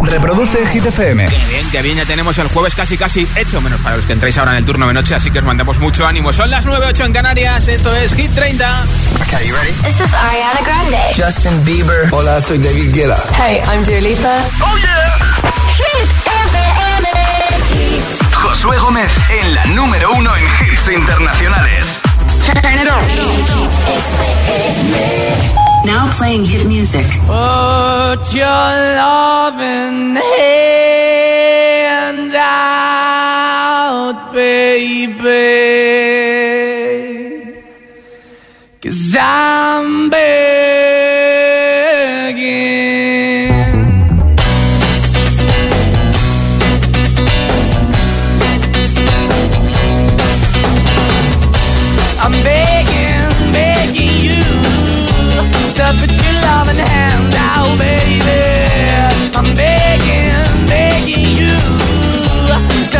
Reproduce Hit FM. Qué bien, qué bien, ya tenemos el jueves casi casi hecho, menos para los que entráis ahora en el turno de noche, así que os mandamos mucho ánimo. Son las 9.08 en Canarias, esto es Hit 30. Okay, you ready? This is Ariana Grande. Justin Bieber. Hola, soy David Guetta. Hey, I'm Dua Lipa. Oh yeah. Hit FM. Josué Gómez en la número uno en hits internacionales. Turn it on. Now playing hit music. Put your loving hand out, baby. Cause I'm begging.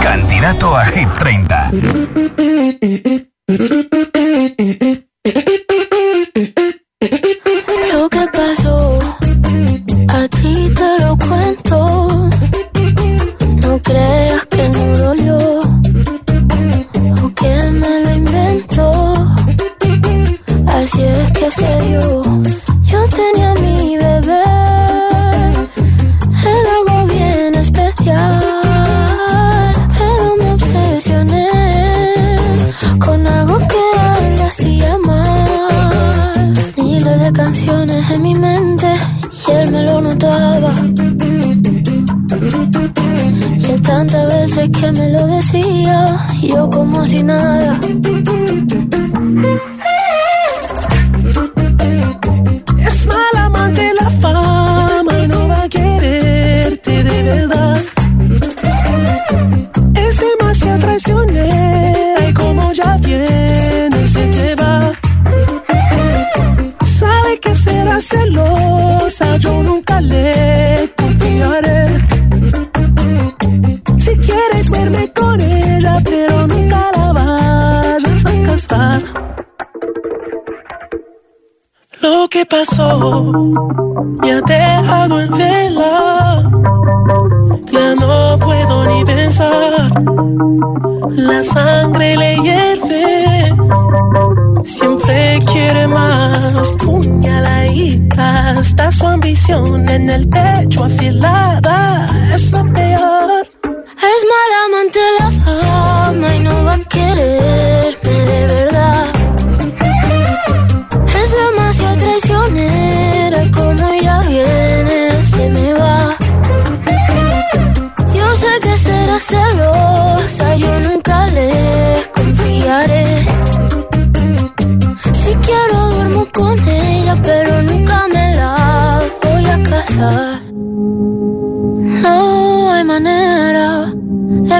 Candidato a Hit 30. Está su ambición en el pecho afilada. Es lo peor. Es mala amante la fama y no va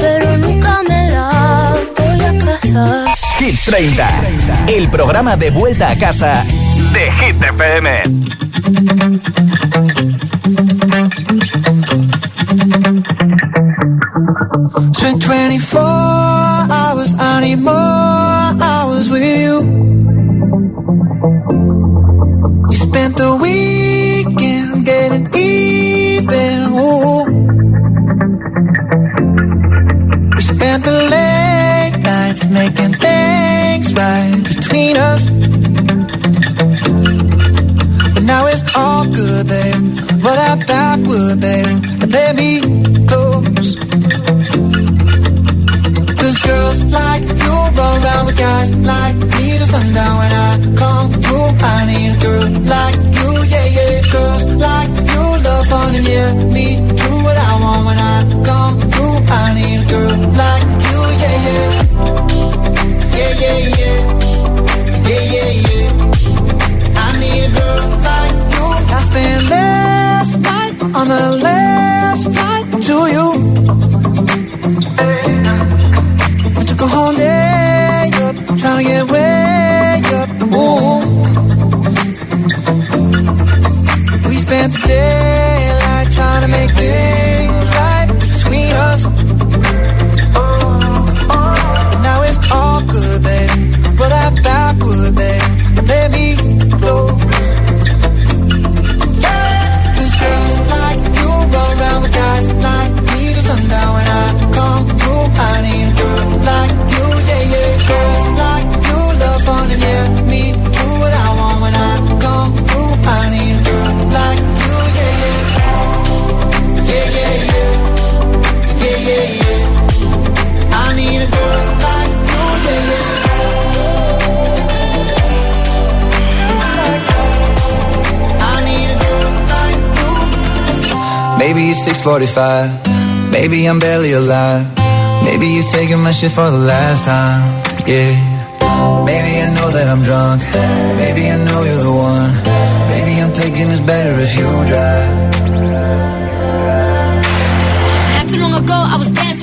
Pero nunca me la voy a casar. Hit 30, el programa de vuelta a casa de Hit FM. My shit for the last time. Yeah. Maybe I know that I'm drunk. Maybe I know you're the one. Maybe I'm thinking it's better if you drive. Not too long ago, I was dancing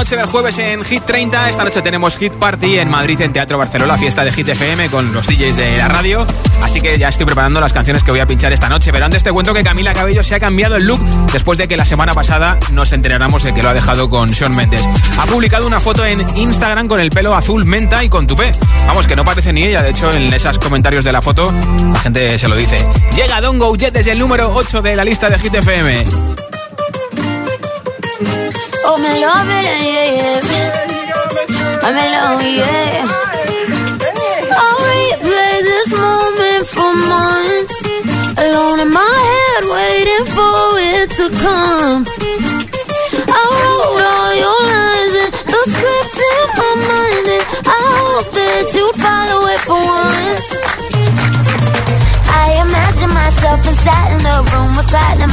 noche del jueves en Hit 30. Esta noche tenemos Hit Party en Madrid, en Teatro Barcelona, fiesta de Hit FM con los DJs de la radio. Así que ya estoy preparando las canciones que voy a pinchar esta noche. Pero antes te cuento que Camila Cabello se ha cambiado el look después de que la semana pasada nos enteráramos de que lo ha dejado con Sean Mendes. Ha publicado una foto en Instagram con el pelo azul menta y con tupé. Vamos, que no parece ni ella. De hecho, en esos comentarios de la foto, la gente se lo dice. Llega Don Go Jet desde el número 8 de la lista de Hit FM. Oh, me love it, yeah, yeah. Oh, I'm in love, yeah. I'll replay this moment for months. Alone in my head, waiting for it to come. I wrote all your lines and the scripts in my mind, and I hope that you follow it for once. I imagine myself inside in the room with platinum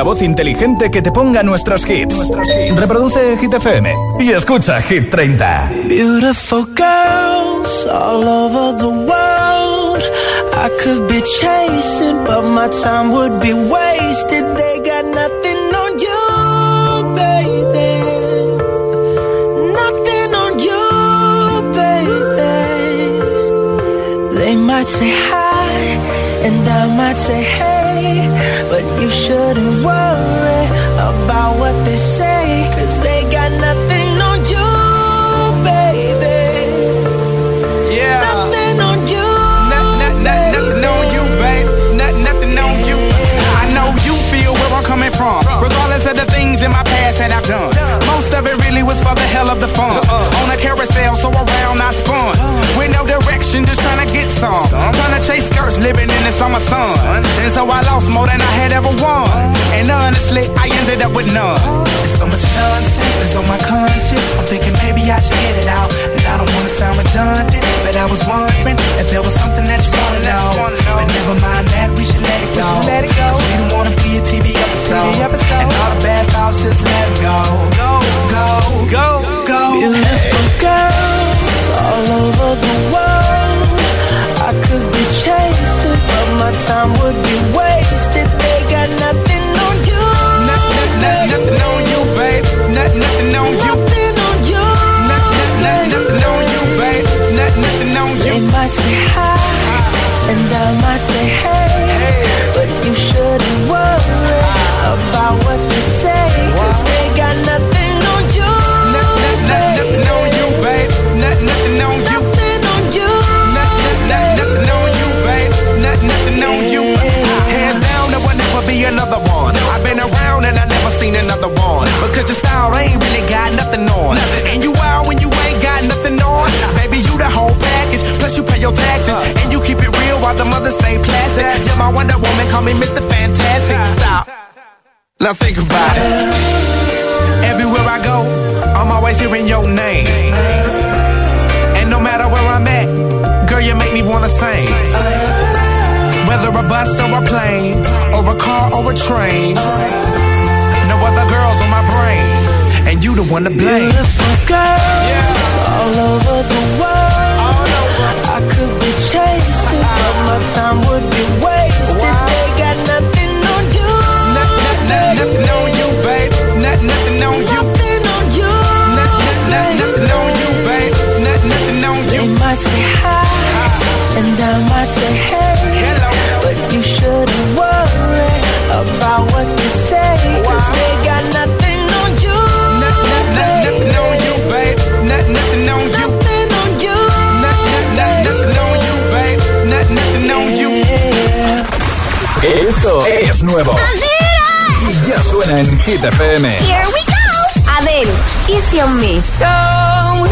altavoz inteligente que te ponga nuestros hits. Reproduce Hit FM y escucha Hit 30. Beautiful girls all over the world. I could be chasing, but my time would be wasted. They got nothing on you, baby. Nothing on you, baby. They might say hi, and I might say hey, you shouldn't worry about what they say, cause they things in my past that I've done. Most of it really was for the hell of the fun. Uh-uh. On a carousel, so around I spun. With no direction, just trying to get some. Trying to chase skirts, living in the summer sun. And so I lost more than I had ever won. And honestly, I ended up with none. There's so much nonsense that's on my conscience. I'm thinking maybe I should get it out. And I don't wanna sound redundant, but I was wondering if there was something that you wanna know. But never mind that, we should let it go. 'Cause we don't wanna be a TV episode. And all the bad thoughts, just let it go. Go, go, go, go. Beautiful girls all over the world. Y ya. Here we go. Easy on Me. Don't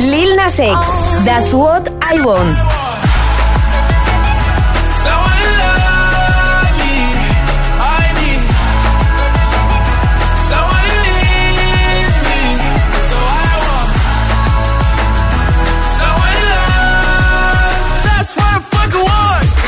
Lil That's What I Want.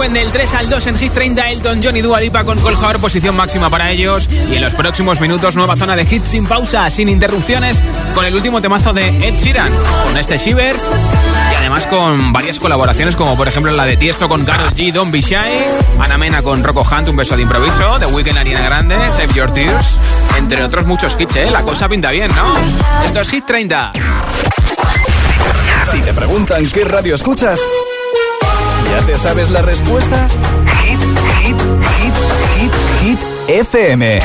Suben del 3 al 2 en Hit 30 Elton John y Dua Lipa con Colhor, posición máxima para ellos. Y en los próximos minutos, nueva zona de hits sin pausa, sin interrupciones, con el último temazo de Ed Sheeran, con este Shivers. Y además con varias colaboraciones, como por ejemplo la de Tiesto con Karol G, Don't Be Shy, Ana Mena con Rocco Hunt, un beso de improviso, The Weeknd Ariana Grande, Save Your Tears, entre otros muchos hits, ¿eh? La cosa pinta bien, ¿no? Esto es Hit 30. Si te preguntan qué radio escuchas, ¿ya te sabes la respuesta? Hit, hit, hit, hit, hit, FM.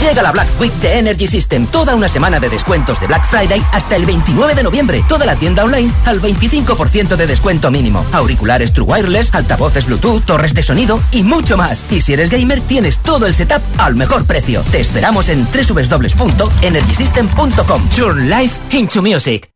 Llega la Black Week de Energy System, toda una semana de descuentos de Black Friday hasta el 29 de noviembre. Toda la tienda online al 25% de descuento mínimo. Auriculares True Wireless, altavoces Bluetooth, torres de sonido y mucho más. Y si eres gamer, tienes todo el setup al mejor precio. Te esperamos en www.energysystem.com. Turn life into music.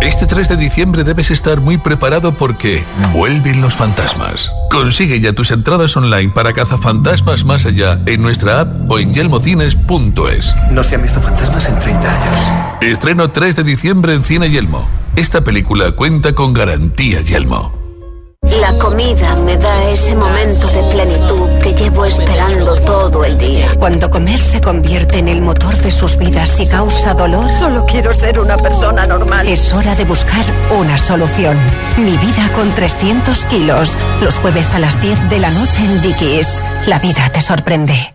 Este 3 de diciembre debes estar muy preparado porque vuelven los fantasmas. Consigue ya tus entradas online para Cazafantasmas Más Allá en nuestra app o en yelmocines.es. No se han visto fantasmas en 30 años. Estreno 3 de diciembre en Cine Yelmo. Esta película cuenta con garantía Yelmo. La comida me da ese momento de plenitud que llevo esperando todo el día. Cuando comer se convierte en el motor de sus vidas y causa dolor, Solo quiero ser una persona normal. es hora de buscar una solución. Mi vida con 300 kilos. Los jueves a las 10 de la noche en Dickies. La vida te sorprende.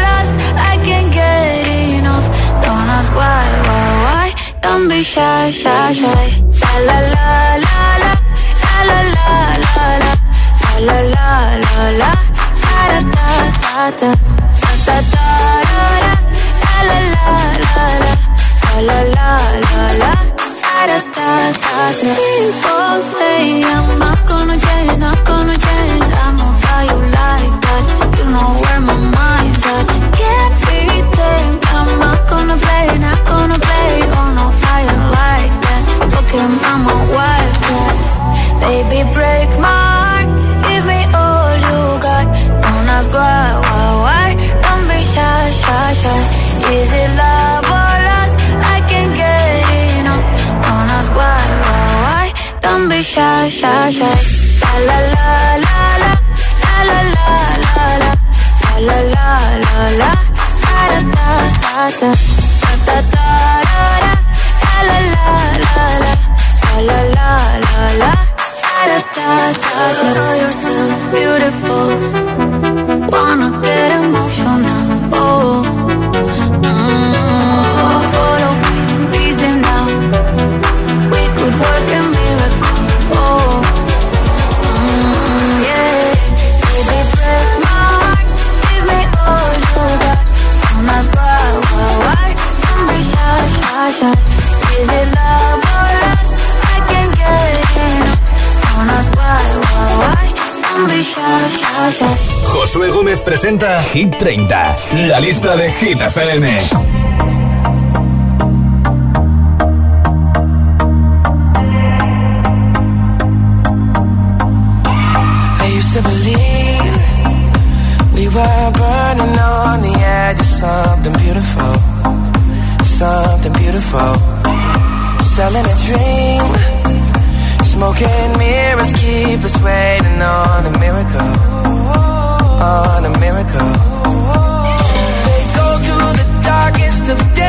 Don't be shy, shy, shy. La la la la la la la la la la la la la da da da da da da da da la la la la la la la la la la. da da da da. People say I'm not gonna change, not gonna change. I'm gonna you like. presenta Hit 30, la lista de Hit FM. I used to believe we were burning on the edge of something beautiful, something beautiful. Selling a dream, smoking mirrors keep us waiting on a miracle. of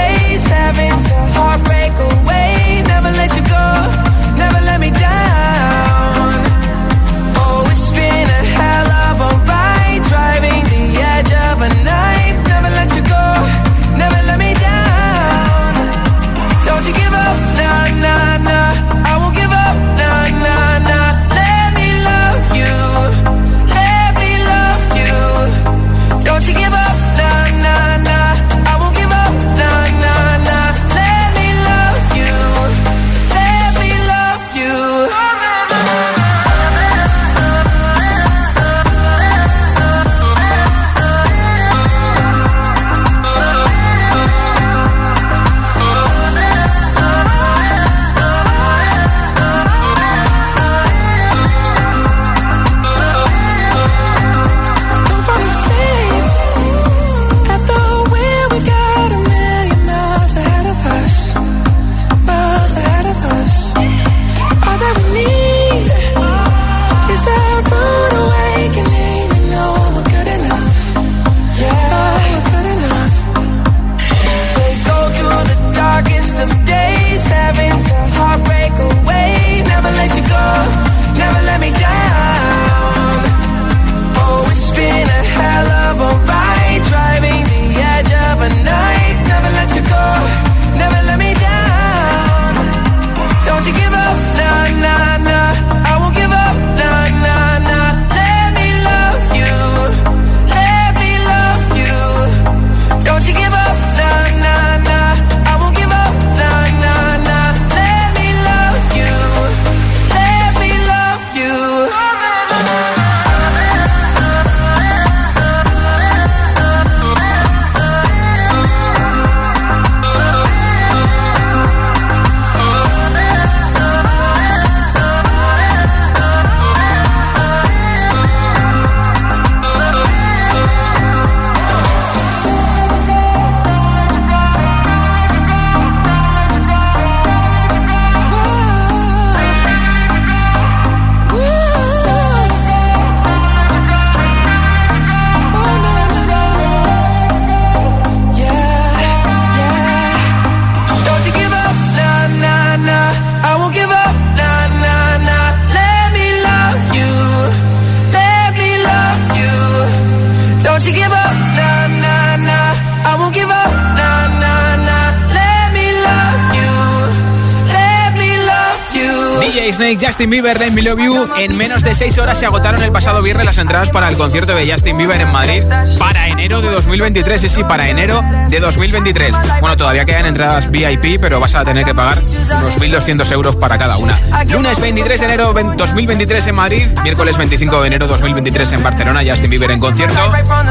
Justin Bieber de Me Love You. En menos de 6 horas se agotaron el pasado viernes las entradas para el concierto de Justin Bieber en Madrid para enero de 2023. Sí, sí, para enero de 2023. Bueno, todavía quedan entradas VIP, pero vas a tener que pagar unos 1.200 euros para cada una. Lunes 23 de enero 2023 en Madrid, miércoles 25 de enero 2023 en Barcelona, Justin Bieber en concierto.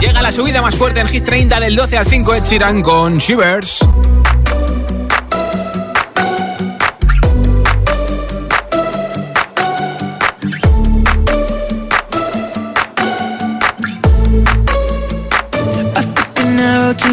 Llega la subida más fuerte en Hit 30 del 12 al 5 de Chiran con Shivers.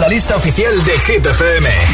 La lista oficial de Hit FM.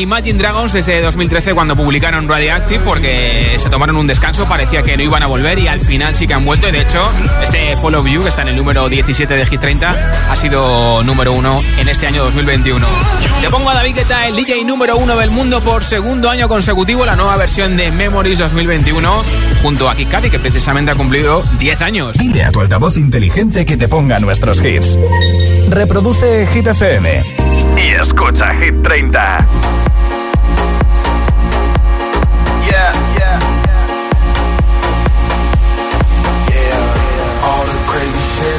Imagine Dragons desde 2013 cuando publicaron Radioactive? Porque se tomaron un descanso, parecía que no iban a volver y al final sí que han vuelto. Y de hecho, este Follow You, que está en el número 17 de Hit 30, ha sido número uno en este año 2021. Te pongo a David Guetta, el DJ número uno del mundo por segundo año consecutivo, la nueva versión de Memories 2021, junto a Cudi, que precisamente ha cumplido 10 años. Dile a tu altavoz inteligente que te ponga nuestros hits. Reproduce Hit FM y escucha Hit 30.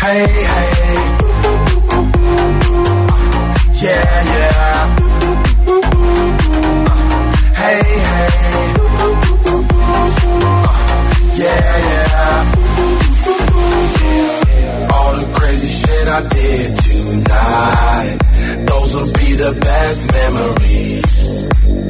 Hey, hey. Yeah, yeah. Hey, hey. Yeah, yeah. All the crazy shit I did tonight. Those will be the best memories.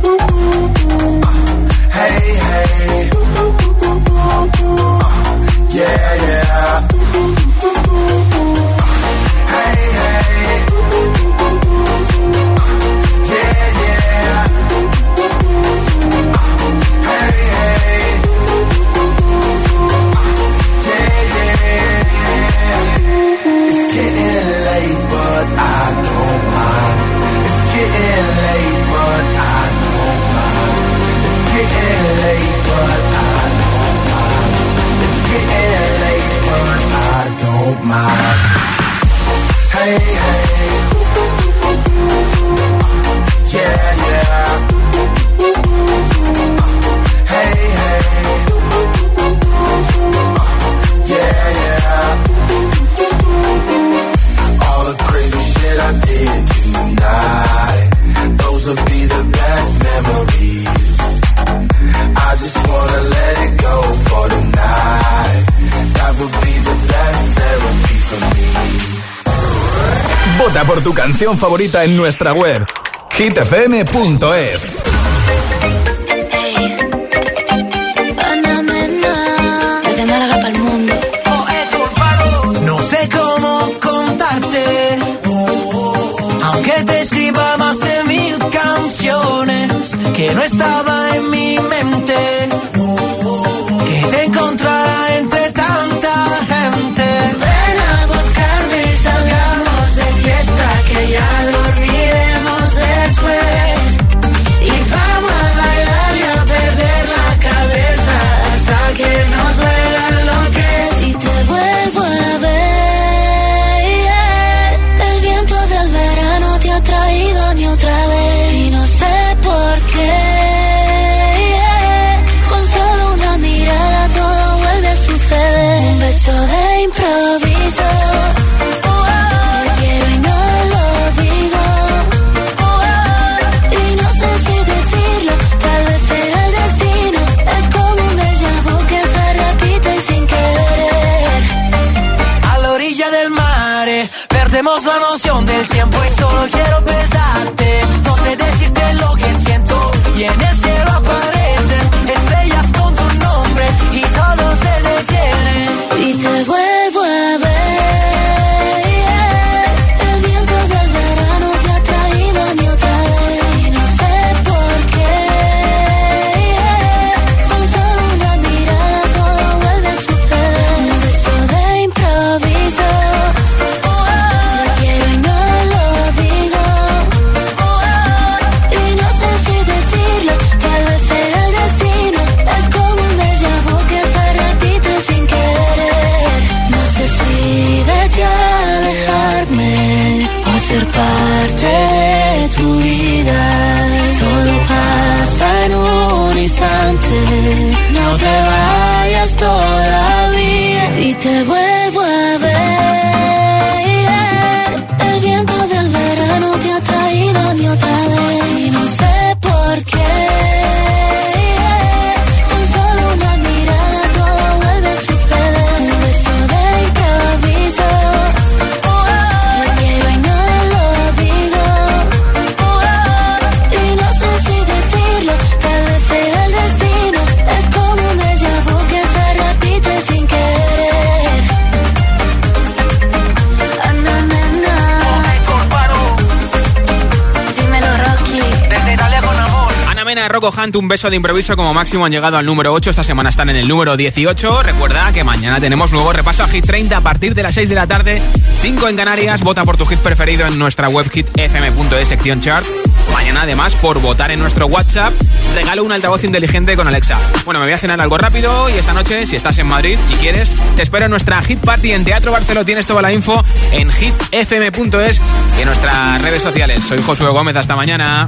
Uh, hey, hey. Uh, yeah, yeah. favorita en nuestra web hitfm.es. Rocco un beso de improviso como máximo han llegado al número 8. Esta semana están en el número 18. Recuerda que mañana tenemos nuevo repaso a Hit 30 a partir de las 6 de la tarde, 5 en Canarias. Vota por tu hit preferido en nuestra web hitfm.es sección chart. Mañana además por votar en nuestro WhatsApp regalo un altavoz inteligente con Alexa. Bueno, me voy a cenar algo rápido y esta noche, si estás en Madrid y quieres, te espero en nuestra Hit Party en Teatro Barceló. Tienes toda la info en hitfm.es y en nuestras redes sociales. Soy Josué Gómez, hasta mañana.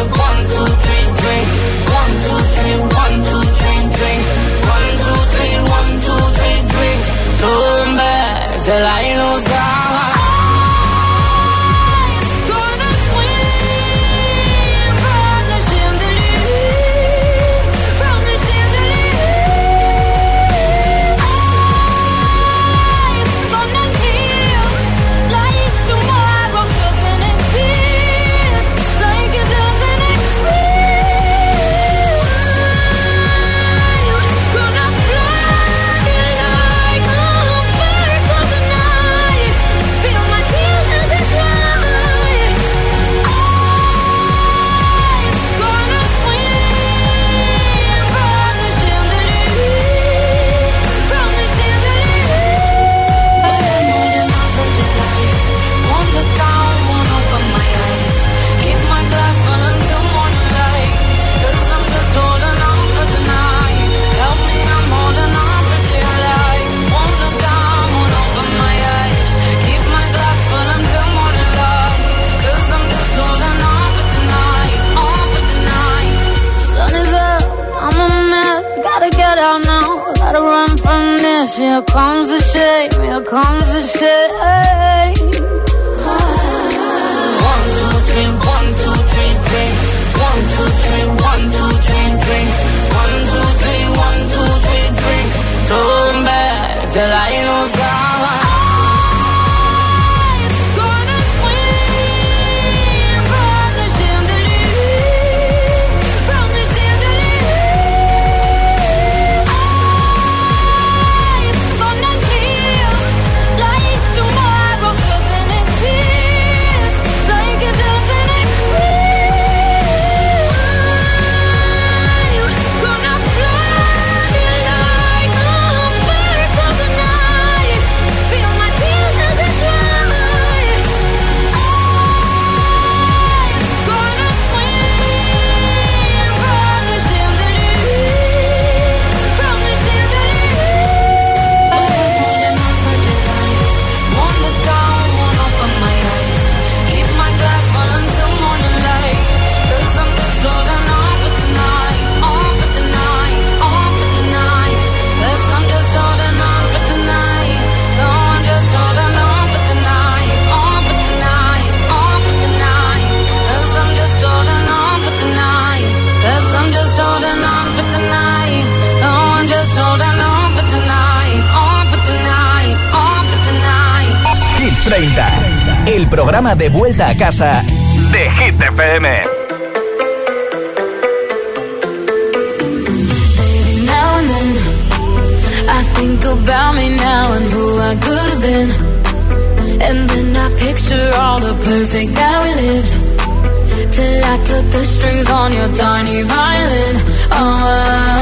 till I lose God. el programa de vuelta a casa de Hit FM. I think about me now and who I could have been. And then I picture all the perfect that we lived. Till I cut the strings on your tiny violin. Oh.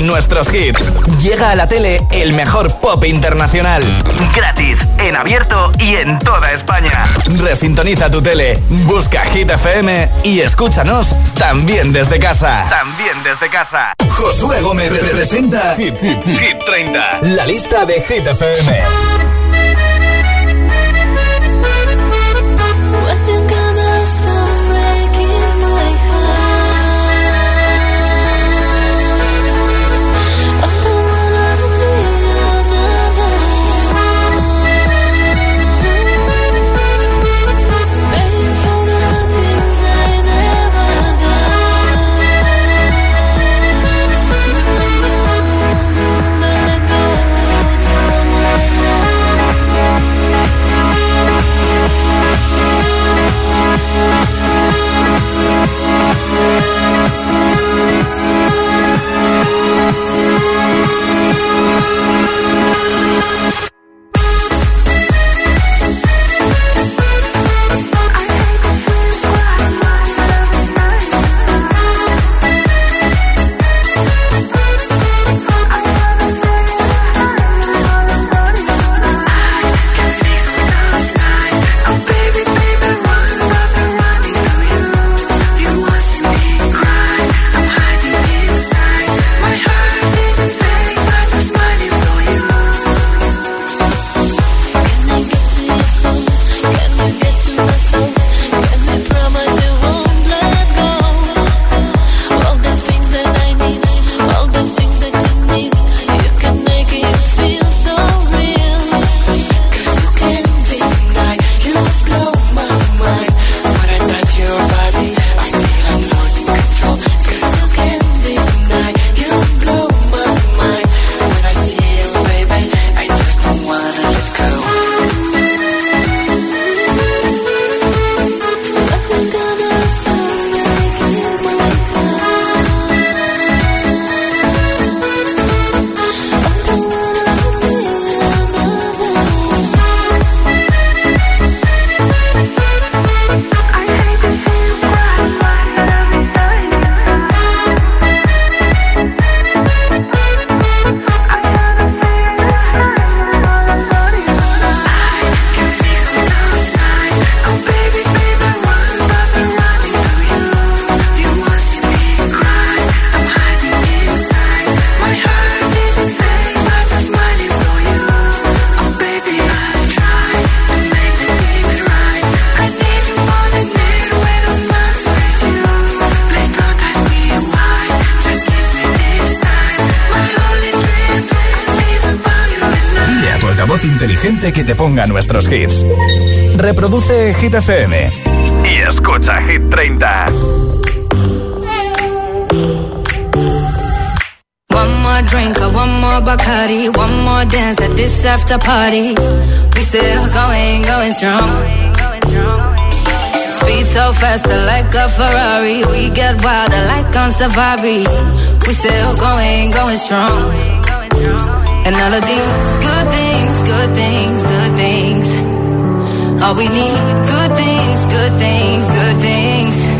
nuestros hits. Llega a la tele el mejor pop internacional. Gratis, en abierto y en toda España. Resintoniza tu tele, busca Hit FM y escúchanos también desde casa. También desde casa. Josué Gómez representa Hit 30, la lista de Hit FM. Que te ponga nuestros hits. Reproduce Hit FM y escucha Hit 30. One more drink, one more Bacardi, one more dance at this after party. We still going, going strong. Speed so fast, like a Ferrari. We get wilder, like on safari. We still going, going strong. And all of these good things, good things, good things. All we need, good things, good things, good things.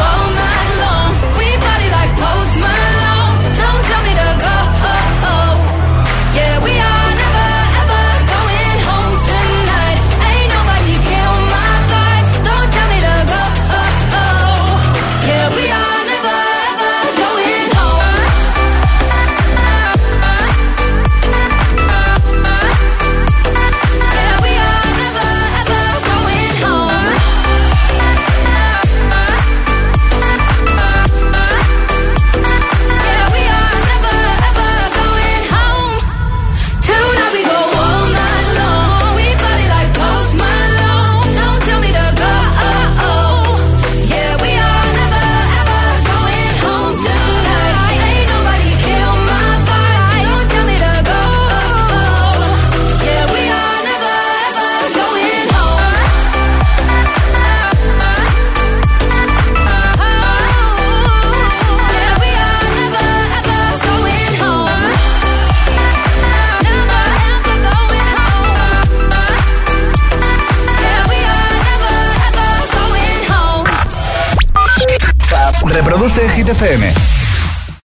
FM